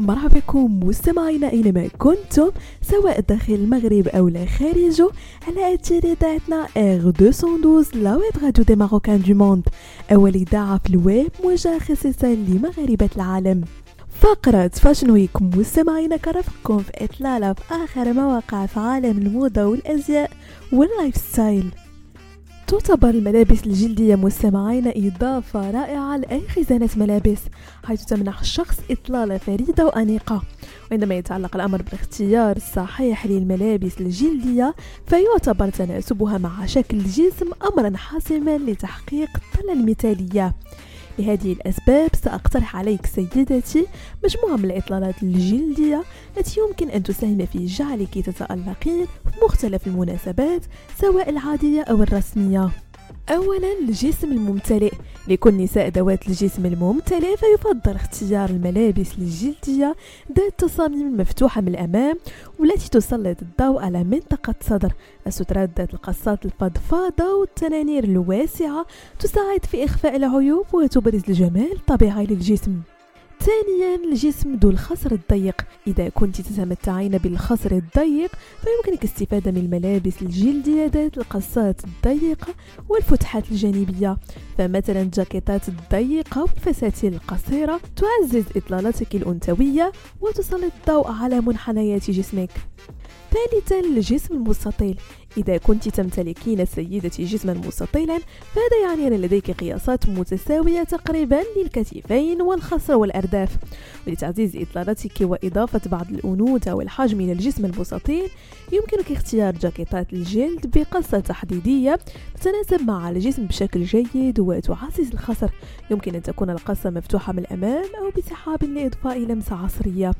مرحبا بكم مستمعينا اينما كنتم سواء داخل المغرب أو لا خارجه على أثير إذاعتنا R 212 la web radio des Marocains du monde أول إذاعة في الويب موجهه خصيصا لمغاربة العالم. فقرة fashion week مستمعينا كنرافقكم في إطلالة في آخر ما وقع في عالم الموضة والأزياء وال lifestyle تعتبر الملابس الجلدية مستمعين إضافة رائعة لأي خزانة ملابس حيث تمنح الشخص إطلالة فريدة وأنيقة. وعندما يتعلق الأمر بالاختيار الصحيح للملابس الجلدية فيعتبر تناسبها مع شكل الجسم أمرا حاسما لتحقيق الطلة المثالية. لهذه الأسباب سأقترح عليك سيدتي مجموعة من الإطلالات الجلدية التي يمكن أن تساهم في جعلك تتألقين في مختلف المناسبات سواء العادية أو الرسمية. أولا الجسم الممتلئ. لكل نساء ذوات الجسم الممتلئ فيفضل اختيار الملابس الجلدية ذات تصاميم مفتوحة من الأمام والتي تسلط الضوء على منطقة صدر. السترات ذات القصات الفضفاضة والتنانير الواسعة تساعد في إخفاء العيوب وتبرز الجمال الطبيعي للجسم. ثانيا الجسم ذو الخصر الضيق. إذا كنت تتمتعين بالخصر الضيق فيمكنك الاستفادة من الملابس الجلدية ذات القصات الضيقة والفتحات الجانبية. فمثلا الجاكيتات الضيقة والفساتين القصيرة تعزز إطلالتك الأنثوية وتسلط الضوء على منحنيات جسمك. ثالثا الجسم المستطيل. إذا كنت تمتلكين سيدتي جسما مستطيلا فهذا يعني أن لديك قياسات متساوية تقريبا للكتفين والخصر والأرداف. ولتعزيز إطلالتك وإضافة بعض الأنوثة والحجم إلى الجسم المستطيل يمكنك اختيار جاكيتات الجلد بقصة تحديدية تتناسب مع الجسم بشكل جيد وتعزز الخصر. يمكن أن تكون القصة مفتوحة من الأمام أو بسحاب لإضفاء لمسة عصرية.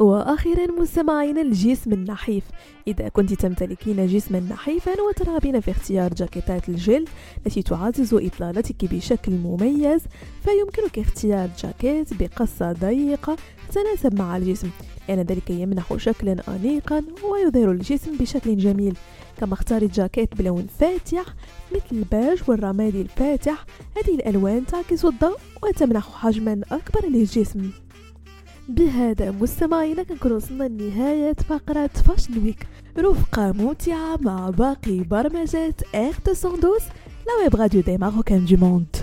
وأخيرا مستمعين الجسم النحيف. إذا كنت تمتلكين جسما نحيفا وترغبين في اختيار جاكيتات الجلد التي تعزز إطلالتك بشكل مميز فيمكنك اختيار جاكيت بقصة ضيقة تتناسب مع الجسم. لأن ذلك يمنح شكلا أنيقا ويظهر الجسم بشكل جميل. كما اختار جاكيت بلون فاتح مثل الباج والرمادي الفاتح هذه الألوان تعكس الضوء وتمنح حجما أكبر للجسم. بهذا مستمعينا كنكون وصلنا لنهاية فقرة fashion week رفقة ممتعة مع باقي برمجات R 212 لا ويب راديو دي ماروكان دي موند.